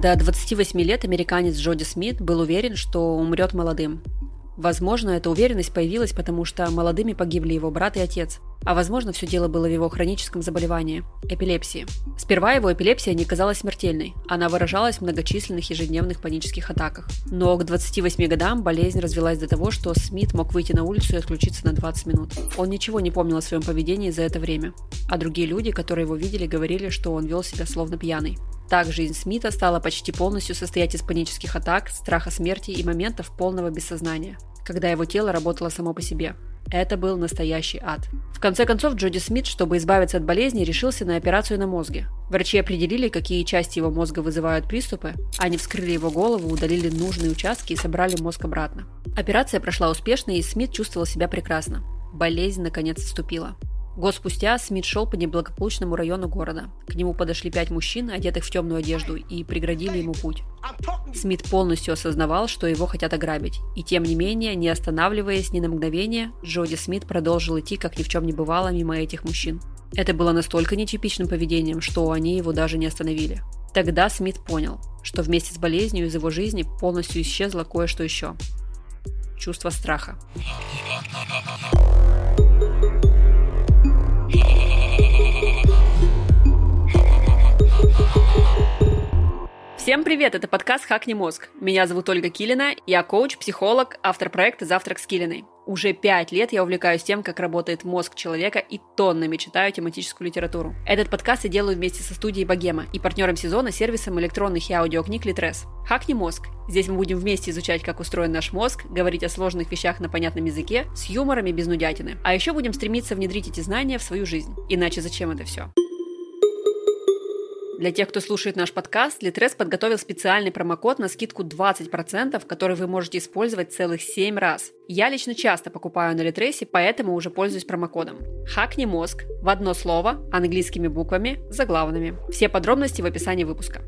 До 28 лет американец Джоди Смит был уверен, что умрет молодым. Возможно, эта уверенность появилась, потому что молодыми погибли его брат и отец. А возможно, все дело было в его хроническом заболевании – эпилепсии. Сперва его эпилепсия не казалась смертельной. Она выражалась в многочисленных ежедневных панических атаках. Но к 28 годам болезнь развелась до того, что Смит мог выйти на улицу и отключиться на 20 минут. Он ничего не помнил о своем поведении за это время. А другие люди, которые его видели, говорили, что он вел себя словно пьяный. Так жизнь Смита стала почти полностью состоять из панических атак, страха смерти и моментов полного бессознания когда его тело работало само по себе. Это был настоящий ад. В конце концов, Джоди Смит, чтобы избавиться от болезни, решился на операцию на мозге. Врачи определили, какие части его мозга вызывают приступы, они вскрыли его голову, удалили нужные участки и собрали мозг обратно. Операция прошла успешно, и Смит чувствовал себя прекрасно. Болезнь наконец отступила. Год спустя Смит шел по неблагополучному району города. К нему подошли пять мужчин, одетых в темную одежду, и преградили ему путь. Смит полностью осознавал, что его хотят ограбить, и тем не менее, не останавливаясь ни на мгновение, Джоди Смит продолжил идти, как ни в чем не бывало, мимо этих мужчин. Это было настолько нетипичным поведением, что они его даже не остановили. Тогда Смит понял, что вместе с болезнью из его жизни полностью исчезло кое-что еще. Чувство страха. Всем привет, это подкаст «Хакни мозг». Меня зовут Ольга Килина, я коуч, психолог, автор проекта «Завтрак с Килиной». Уже пять лет я увлекаюсь тем, как работает мозг человека и тоннами читаю тематическую литературу. Этот подкаст я делаю вместе со студией Богема и партнером сезона сервисом электронных и аудиокниг Литрес. Хакни мозг. Здесь мы будем вместе изучать, как устроен наш мозг, говорить о сложных вещах на понятном языке, с юмором и без нудятины. А еще будем стремиться внедрить эти знания в свою жизнь. Иначе зачем это все? Для тех, кто слушает наш подкаст, Litres подготовил специальный промокод на скидку 20%, который вы можете использовать целых 7 раз. Я лично часто покупаю на Литресе, поэтому уже пользуюсь промокодом. Хакни мозг в одно слово, английскими буквами, заглавными. Все подробности в описании выпуска.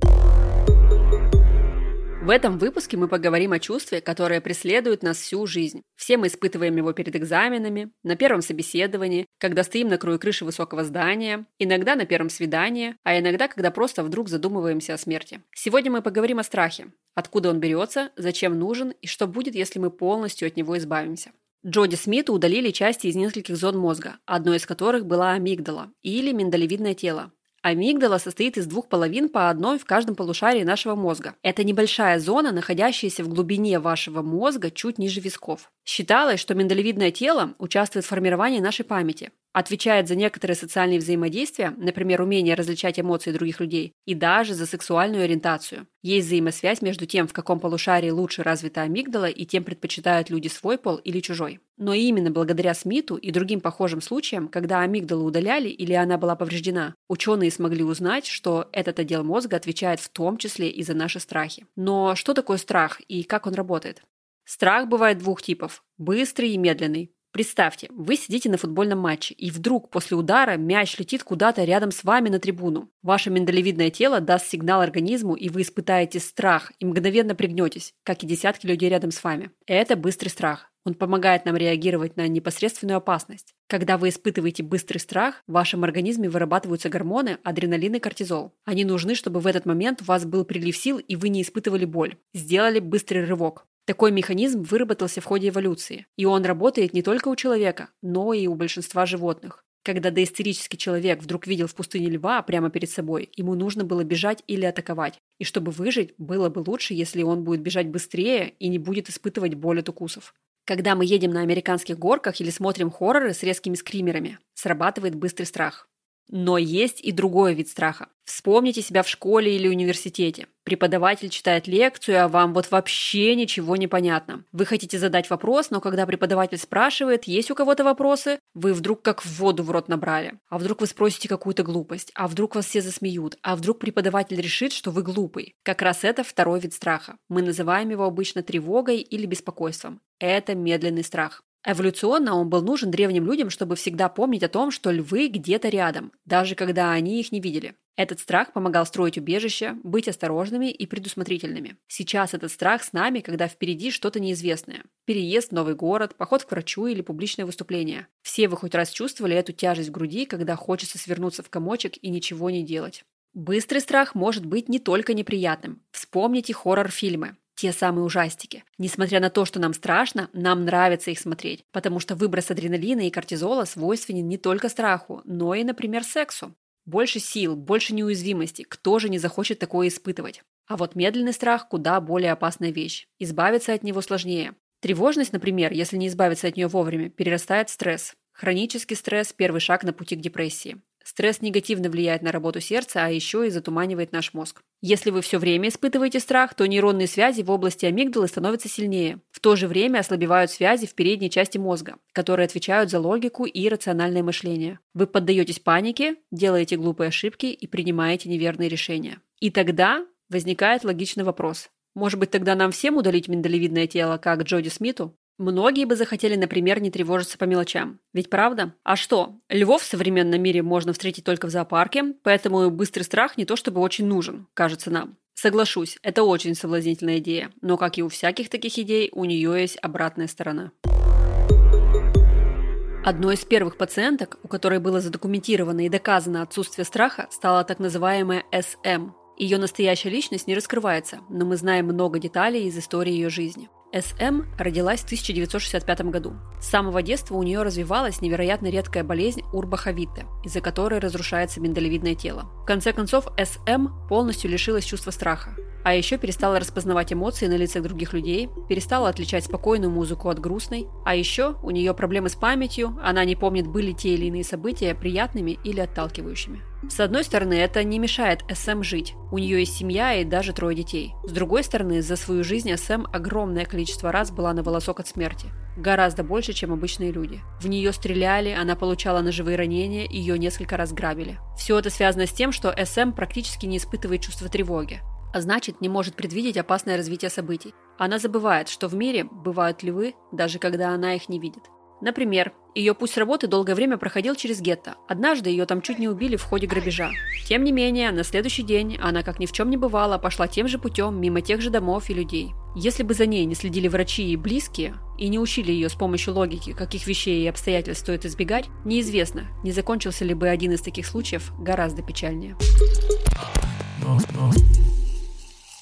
В этом выпуске мы поговорим о чувстве, которое преследует нас всю жизнь. Все мы испытываем его перед экзаменами, на первом собеседовании, когда стоим на краю крыши высокого здания, иногда на первом свидании, а иногда, когда просто вдруг задумываемся о смерти. Сегодня мы поговорим о страхе. Откуда он берется, зачем нужен и что будет, если мы полностью от него избавимся. Джоди Смиту удалили части из нескольких зон мозга, одной из которых была амигдала или миндалевидное тело. Амигдала состоит из двух половин по одной в каждом полушарии нашего мозга. Это небольшая зона, находящаяся в глубине вашего мозга чуть ниже висков. Считалось, что миндалевидное тело участвует в формировании нашей памяти отвечает за некоторые социальные взаимодействия, например, умение различать эмоции других людей, и даже за сексуальную ориентацию. Есть взаимосвязь между тем, в каком полушарии лучше развита амигдала, и тем предпочитают люди свой пол или чужой. Но именно благодаря Смиту и другим похожим случаям, когда амигдалу удаляли или она была повреждена, ученые смогли узнать, что этот отдел мозга отвечает в том числе и за наши страхи. Но что такое страх и как он работает? Страх бывает двух типов – быстрый и медленный. Представьте, вы сидите на футбольном матче, и вдруг после удара мяч летит куда-то рядом с вами на трибуну. Ваше миндалевидное тело даст сигнал организму, и вы испытаете страх и мгновенно пригнетесь, как и десятки людей рядом с вами. Это быстрый страх. Он помогает нам реагировать на непосредственную опасность. Когда вы испытываете быстрый страх, в вашем организме вырабатываются гормоны адреналин и кортизол. Они нужны, чтобы в этот момент у вас был прилив сил и вы не испытывали боль. Сделали быстрый рывок. Такой механизм выработался в ходе эволюции, и он работает не только у человека, но и у большинства животных. Когда доисторический человек вдруг видел в пустыне льва прямо перед собой, ему нужно было бежать или атаковать. И чтобы выжить, было бы лучше, если он будет бежать быстрее и не будет испытывать боль от укусов. Когда мы едем на американских горках или смотрим хорроры с резкими скримерами, срабатывает быстрый страх. Но есть и другой вид страха. Вспомните себя в школе или университете. Преподаватель читает лекцию, а вам вот вообще ничего не понятно. Вы хотите задать вопрос, но когда преподаватель спрашивает, есть у кого-то вопросы, вы вдруг как в воду в рот набрали. А вдруг вы спросите какую-то глупость, а вдруг вас все засмеют, а вдруг преподаватель решит, что вы глупый. Как раз это второй вид страха. Мы называем его обычно тревогой или беспокойством. Это медленный страх. Эволюционно он был нужен древним людям, чтобы всегда помнить о том, что львы где-то рядом, даже когда они их не видели. Этот страх помогал строить убежище, быть осторожными и предусмотрительными. Сейчас этот страх с нами, когда впереди что-то неизвестное. Переезд в новый город, поход к врачу или публичное выступление. Все вы хоть раз чувствовали эту тяжесть в груди, когда хочется свернуться в комочек и ничего не делать. Быстрый страх может быть не только неприятным. Вспомните хоррор-фильмы. Те самые ужастики. Несмотря на то, что нам страшно, нам нравится их смотреть, потому что выброс адреналина и кортизола свойственен не только страху, но и, например, сексу. Больше сил, больше неуязвимости. Кто же не захочет такое испытывать? А вот медленный страх куда более опасная вещь. Избавиться от него сложнее. Тревожность, например, если не избавиться от нее вовремя, перерастает в стресс. Хронический стресс – первый шаг на пути к депрессии. Стресс негативно влияет на работу сердца, а еще и затуманивает наш мозг. Если вы все время испытываете страх, то нейронные связи в области амигдалы становятся сильнее. В то же время ослабевают связи в передней части мозга, которые отвечают за логику и рациональное мышление. Вы поддаетесь панике, делаете глупые ошибки и принимаете неверные решения. И тогда возникает логичный вопрос. Может быть, тогда нам всем удалить миндалевидное тело, как Джоди Смиту? Многие бы захотели, например, не тревожиться по мелочам. Ведь правда? А что? Львов в современном мире можно встретить только в зоопарке, поэтому быстрый страх не то чтобы очень нужен, кажется нам. Соглашусь, это очень соблазнительная идея, но, как и у всяких таких идей, у нее есть обратная сторона. Одной из первых пациенток, у которой было задокументировано и доказано отсутствие страха, стала так называемая СМ. Ее настоящая личность не раскрывается, но мы знаем много деталей из истории ее жизни. СМ родилась в 1965 году. С самого детства у нее развивалась невероятно редкая болезнь урбаховиты, из-за которой разрушается миндалевидное тело. В конце концов, СМ полностью лишилась чувства страха. А еще перестала распознавать эмоции на лицах других людей, перестала отличать спокойную музыку от грустной. А еще у нее проблемы с памятью, она не помнит, были те или иные события приятными или отталкивающими. С одной стороны, это не мешает СМ жить. У нее есть семья и даже трое детей. С другой стороны, за свою жизнь СМ огромное количество раз была на волосок от смерти. Гораздо больше, чем обычные люди. В нее стреляли, она получала ножевые ранения, ее несколько раз грабили. Все это связано с тем, что СМ практически не испытывает чувства тревоги а значит не может предвидеть опасное развитие событий. Она забывает, что в мире бывают львы, даже когда она их не видит. Например, ее путь с работы долгое время проходил через гетто. Однажды ее там чуть не убили в ходе грабежа. Тем не менее, на следующий день она, как ни в чем не бывало, пошла тем же путем, мимо тех же домов и людей. Если бы за ней не следили врачи и близкие, и не учили ее с помощью логики, каких вещей и обстоятельств стоит избегать, неизвестно, не закончился ли бы один из таких случаев гораздо печальнее.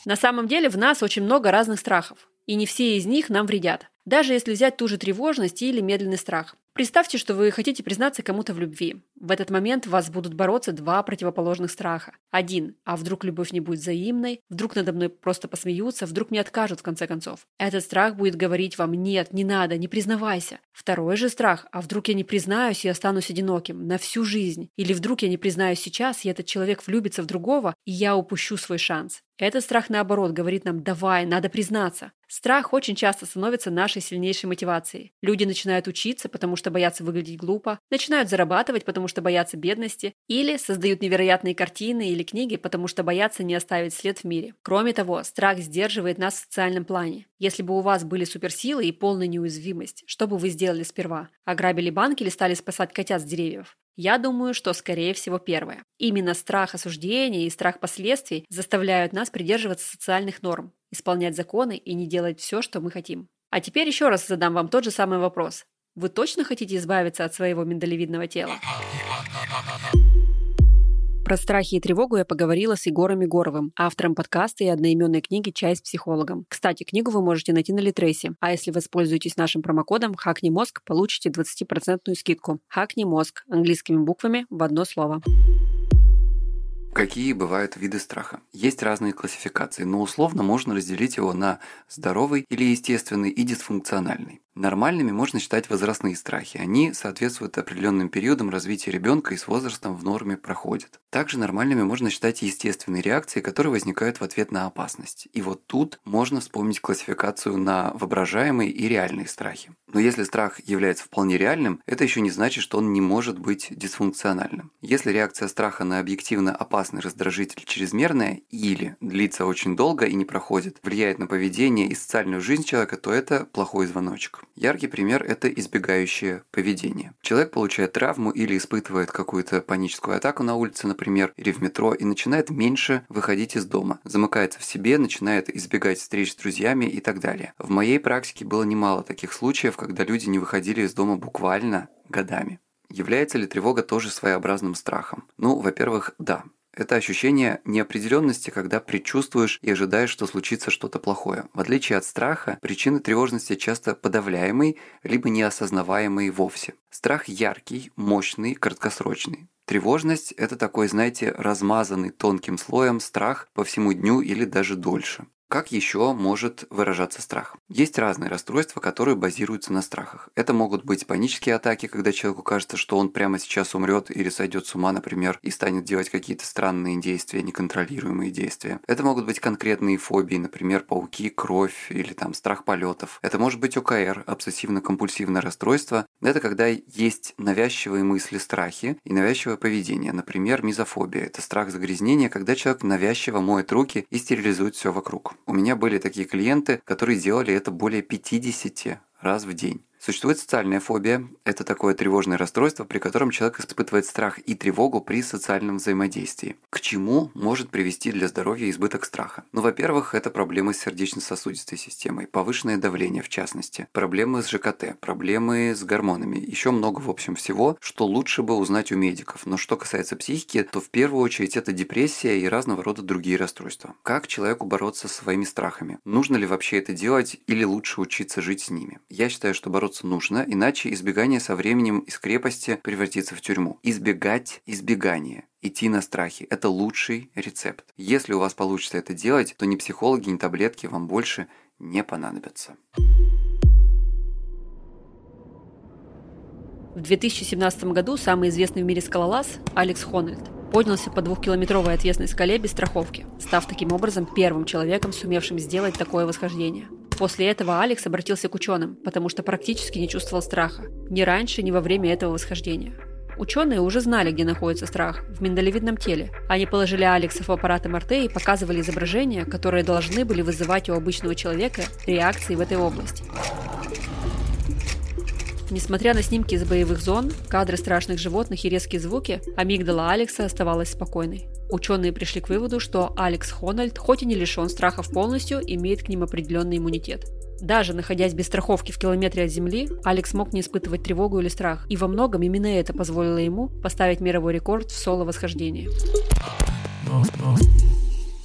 На самом деле в нас очень много разных страхов, и не все из них нам вредят. Даже если взять ту же тревожность или медленный страх. Представьте, что вы хотите признаться кому-то в любви. В этот момент вас будут бороться два противоположных страха. Один – а вдруг любовь не будет взаимной, вдруг надо мной просто посмеются, вдруг мне откажут в конце концов. Этот страх будет говорить вам «нет, не надо, не признавайся». Второй же страх – а вдруг я не признаюсь и останусь одиноким на всю жизнь. Или вдруг я не признаюсь сейчас, и этот человек влюбится в другого, и я упущу свой шанс. Этот страх, наоборот, говорит нам «давай, надо признаться». Страх очень часто становится нашей сильнейшей мотивацией. Люди начинают учиться, потому что боятся выглядеть глупо, начинают зарабатывать, потому что боятся бедности, или создают невероятные картины или книги, потому что боятся не оставить след в мире. Кроме того, страх сдерживает нас в социальном плане. Если бы у вас были суперсилы и полная неуязвимость, что бы вы сделали сперва? Ограбили банк или стали спасать котят с деревьев? Я думаю, что скорее всего первое. Именно страх осуждения и страх последствий заставляют нас придерживаться социальных норм, исполнять законы и не делать все, что мы хотим. А теперь еще раз задам вам тот же самый вопрос. Вы точно хотите избавиться от своего миндалевидного тела? Про страхи и тревогу я поговорила с Егором Егоровым, автором подкаста и одноименной книги «Чай с психологом». Кстати, книгу вы можете найти на Литресе, а если воспользуетесь нашим промокодом «Хакни мозг», получите 20% скидку. «Хакни мозг» английскими буквами в одно слово. Какие бывают виды страха? Есть разные классификации, но условно можно разделить его на здоровый или естественный и дисфункциональный. Нормальными можно считать возрастные страхи. Они соответствуют определенным периодам развития ребенка и с возрастом в норме проходят. Также нормальными можно считать естественные реакции, которые возникают в ответ на опасность. И вот тут можно вспомнить классификацию на воображаемые и реальные страхи. Но если страх является вполне реальным, это еще не значит, что он не может быть дисфункциональным. Если реакция страха на объективно опасный раздражитель чрезмерная или длится очень долго и не проходит, влияет на поведение и социальную жизнь человека, то это плохой звоночек. Яркий пример – это избегающее поведение. Человек получает травму или испытывает какую-то паническую атаку на улице, например, или в метро, и начинает меньше выходить из дома, замыкается в себе, начинает избегать встреч с друзьями и так далее. В моей практике было немало таких случаев, когда люди не выходили из дома буквально годами. Является ли тревога тоже своеобразным страхом? Ну, во-первых, да. Это ощущение неопределенности, когда предчувствуешь и ожидаешь, что случится что-то плохое. В отличие от страха, причины тревожности часто подавляемые, либо неосознаваемые вовсе. Страх яркий, мощный, краткосрочный. Тревожность – это такой, знаете, размазанный тонким слоем страх по всему дню или даже дольше. Как еще может выражаться страх? Есть разные расстройства, которые базируются на страхах. Это могут быть панические атаки, когда человеку кажется, что он прямо сейчас умрет или сойдет с ума, например, и станет делать какие-то странные действия, неконтролируемые действия. Это могут быть конкретные фобии, например, пауки, кровь или там страх полетов. Это может быть ОКР, обсессивно-компульсивное расстройство. Это когда есть навязчивые мысли, страхи и навязчивое поведение. Например, мизофобия. Это страх загрязнения, когда человек навязчиво моет руки и стерилизует все вокруг. У меня были такие клиенты, которые делали это более 50 раз в день. Существует социальная фобия. Это такое тревожное расстройство, при котором человек испытывает страх и тревогу при социальном взаимодействии. К чему может привести для здоровья избыток страха? Ну, во-первых, это проблемы с сердечно-сосудистой системой, повышенное давление в частности, проблемы с ЖКТ, проблемы с гормонами, еще много, в общем, всего, что лучше бы узнать у медиков. Но что касается психики, то в первую очередь это депрессия и разного рода другие расстройства. Как человеку бороться со своими страхами? Нужно ли вообще это делать или лучше учиться жить с ними? Я считаю, что бороться бороться нужно, иначе избегание со временем из крепости превратится в тюрьму. Избегать избегания. Идти на страхи – это лучший рецепт. Если у вас получится это делать, то ни психологи, ни таблетки вам больше не понадобятся. В 2017 году самый известный в мире скалолаз Алекс Хональд поднялся по двухкилометровой отвесной скале без страховки, став таким образом первым человеком, сумевшим сделать такое восхождение. После этого Алекс обратился к ученым, потому что практически не чувствовал страха. Ни раньше, ни во время этого восхождения. Ученые уже знали, где находится страх – в миндалевидном теле. Они положили Алекса в аппарат МРТ и показывали изображения, которые должны были вызывать у обычного человека реакции в этой области. Несмотря на снимки из боевых зон, кадры страшных животных и резкие звуки, амигдала Алекса оставалась спокойной. Ученые пришли к выводу, что Алекс Хональд, хоть и не лишен страхов полностью, имеет к ним определенный иммунитет. Даже находясь без страховки в километре от Земли, Алекс мог не испытывать тревогу или страх, и во многом именно это позволило ему поставить мировой рекорд в соло-восхождении.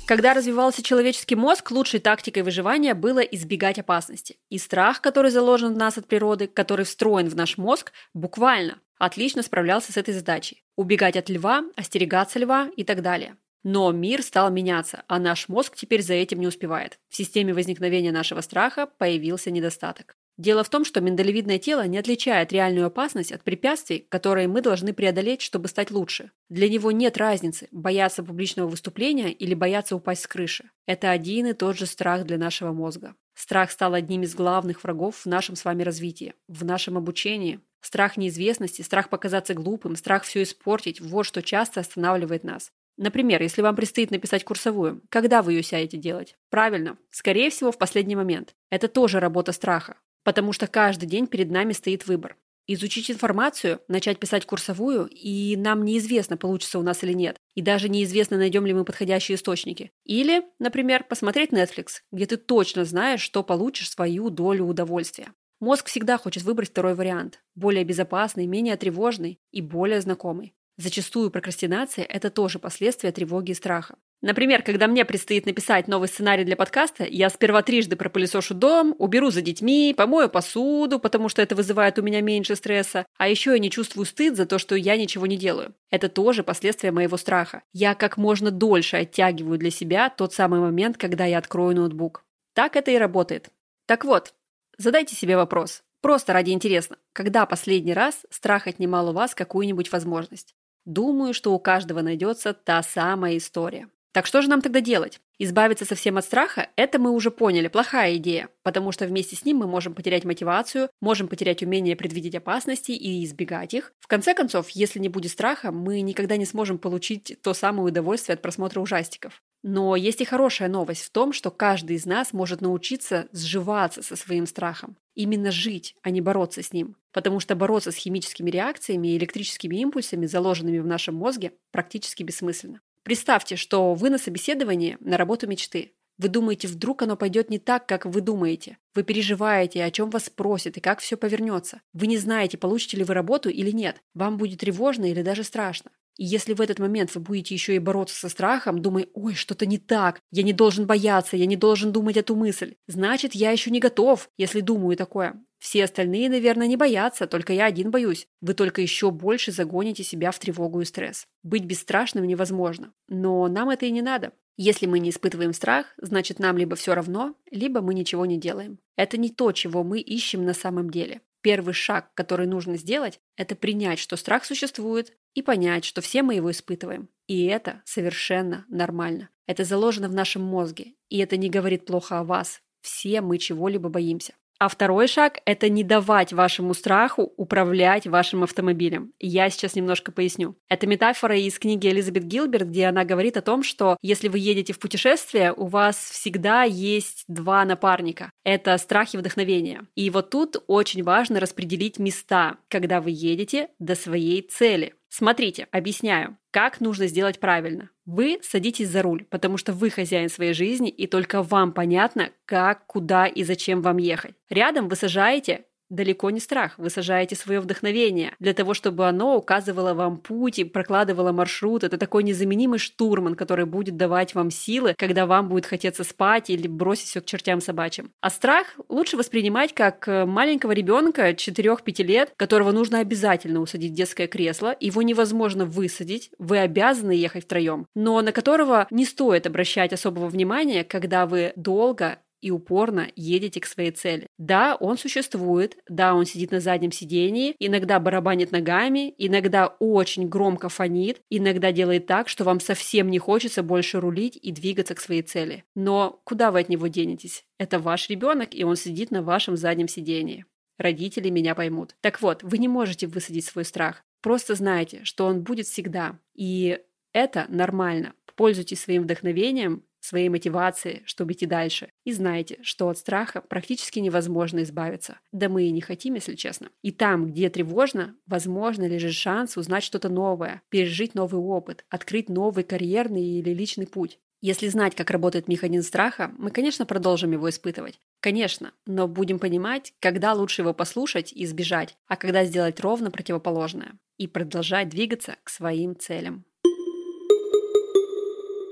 Когда развивался человеческий мозг, лучшей тактикой выживания было избегать опасности. И страх, который заложен в нас от природы, который встроен в наш мозг, буквально отлично справлялся с этой задачей. Убегать от льва, остерегаться льва и так далее. Но мир стал меняться, а наш мозг теперь за этим не успевает. В системе возникновения нашего страха появился недостаток. Дело в том, что миндалевидное тело не отличает реальную опасность от препятствий, которые мы должны преодолеть, чтобы стать лучше. Для него нет разницы, бояться публичного выступления или бояться упасть с крыши. Это один и тот же страх для нашего мозга. Страх стал одним из главных врагов в нашем с вами развитии, в нашем обучении. Страх неизвестности, страх показаться глупым, страх все испортить – вот что часто останавливает нас. Например, если вам предстоит написать курсовую, когда вы ее сядете делать? Правильно, скорее всего, в последний момент. Это тоже работа страха. Потому что каждый день перед нами стоит выбор. Изучить информацию, начать писать курсовую, и нам неизвестно, получится у нас или нет. И даже неизвестно, найдем ли мы подходящие источники. Или, например, посмотреть Netflix, где ты точно знаешь, что получишь свою долю удовольствия. Мозг всегда хочет выбрать второй вариант. Более безопасный, менее тревожный и более знакомый. Зачастую прокрастинация – это тоже последствия тревоги и страха. Например, когда мне предстоит написать новый сценарий для подкаста, я сперва трижды пропылесошу дом, уберу за детьми, помою посуду, потому что это вызывает у меня меньше стресса, а еще я не чувствую стыд за то, что я ничего не делаю. Это тоже последствия моего страха. Я как можно дольше оттягиваю для себя тот самый момент, когда я открою ноутбук. Так это и работает. Так вот, задайте себе вопрос. Просто ради интересно, когда последний раз страх отнимал у вас какую-нибудь возможность? Думаю, что у каждого найдется та самая история. Так что же нам тогда делать? Избавиться совсем от страха – это мы уже поняли, плохая идея, потому что вместе с ним мы можем потерять мотивацию, можем потерять умение предвидеть опасности и избегать их. В конце концов, если не будет страха, мы никогда не сможем получить то самое удовольствие от просмотра ужастиков. Но есть и хорошая новость в том, что каждый из нас может научиться сживаться со своим страхом. Именно жить, а не бороться с ним. Потому что бороться с химическими реакциями и электрическими импульсами, заложенными в нашем мозге, практически бессмысленно. Представьте, что вы на собеседовании на работу мечты. Вы думаете, вдруг оно пойдет не так, как вы думаете. Вы переживаете, о чем вас спросят и как все повернется. Вы не знаете, получите ли вы работу или нет. Вам будет тревожно или даже страшно. И если в этот момент вы будете еще и бороться со страхом, думая, ой, что-то не так, я не должен бояться, я не должен думать эту мысль, значит, я еще не готов, если думаю такое. Все остальные, наверное, не боятся, только я один боюсь. Вы только еще больше загоните себя в тревогу и стресс. Быть бесстрашным невозможно. Но нам это и не надо. Если мы не испытываем страх, значит нам либо все равно, либо мы ничего не делаем. Это не то, чего мы ищем на самом деле. Первый шаг, который нужно сделать, это принять, что страх существует, и понять, что все мы его испытываем. И это совершенно нормально. Это заложено в нашем мозге, и это не говорит плохо о вас. Все мы чего-либо боимся. А второй шаг – это не давать вашему страху управлять вашим автомобилем. Я сейчас немножко поясню. Это метафора из книги Элизабет Гилберт, где она говорит о том, что если вы едете в путешествие, у вас всегда есть два напарника. Это страх и вдохновение. И вот тут очень важно распределить места, когда вы едете до своей цели. Смотрите, объясняю, как нужно сделать правильно. Вы садитесь за руль, потому что вы хозяин своей жизни, и только вам понятно, как, куда и зачем вам ехать. Рядом вы сажаете далеко не страх. Вы сажаете свое вдохновение для того, чтобы оно указывало вам путь и прокладывало маршрут. Это такой незаменимый штурман, который будет давать вам силы, когда вам будет хотеться спать или бросить все к чертям собачьим. А страх лучше воспринимать как э, маленького ребенка 4-5 лет, которого нужно обязательно усадить в детское кресло. Его невозможно высадить, вы обязаны ехать втроем, но на которого не стоит обращать особого внимания, когда вы долго и упорно едете к своей цели. Да, он существует, да, он сидит на заднем сидении, иногда барабанит ногами, иногда очень громко фонит, иногда делает так, что вам совсем не хочется больше рулить и двигаться к своей цели. Но куда вы от него денетесь? Это ваш ребенок, и он сидит на вашем заднем сидении. Родители меня поймут. Так вот, вы не можете высадить свой страх. Просто знайте, что он будет всегда. И это нормально. Пользуйтесь своим вдохновением, своей мотивации, чтобы идти дальше. И знайте, что от страха практически невозможно избавиться. Да мы и не хотим, если честно. И там, где тревожно, возможно лежит шанс узнать что-то новое, пережить новый опыт, открыть новый карьерный или личный путь. Если знать, как работает механизм страха, мы, конечно, продолжим его испытывать. Конечно, но будем понимать, когда лучше его послушать и избежать, а когда сделать ровно противоположное и продолжать двигаться к своим целям.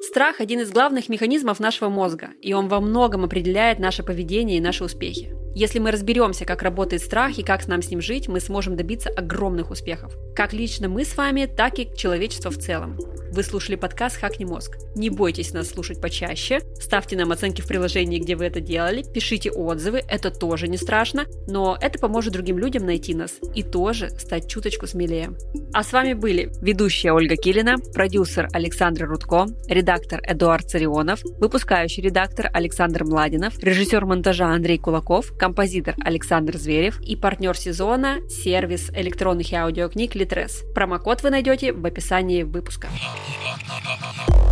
Страх – один из главных механизмов нашего мозга, и он во многом определяет наше поведение и наши успехи. Если мы разберемся, как работает страх и как нам с ним жить, мы сможем добиться огромных успехов. Как лично мы с вами, так и человечество в целом. Вы слушали подкаст «Хакни мозг». Не бойтесь нас слушать почаще, ставьте нам оценки в приложении, где вы это делали, пишите отзывы, это тоже не страшно, но это поможет другим людям найти нас и тоже стать чуточку смелее. А с вами были ведущая Ольга Килина, продюсер Александр Рудко, редактор Эдуард Царионов, выпускающий редактор Александр Младинов, режиссер монтажа Андрей Кулаков, композитор Александр Зверев и партнер сезона – сервис электронных и аудиокниг Litres. Промокод вы найдете в описании выпуска. なななな。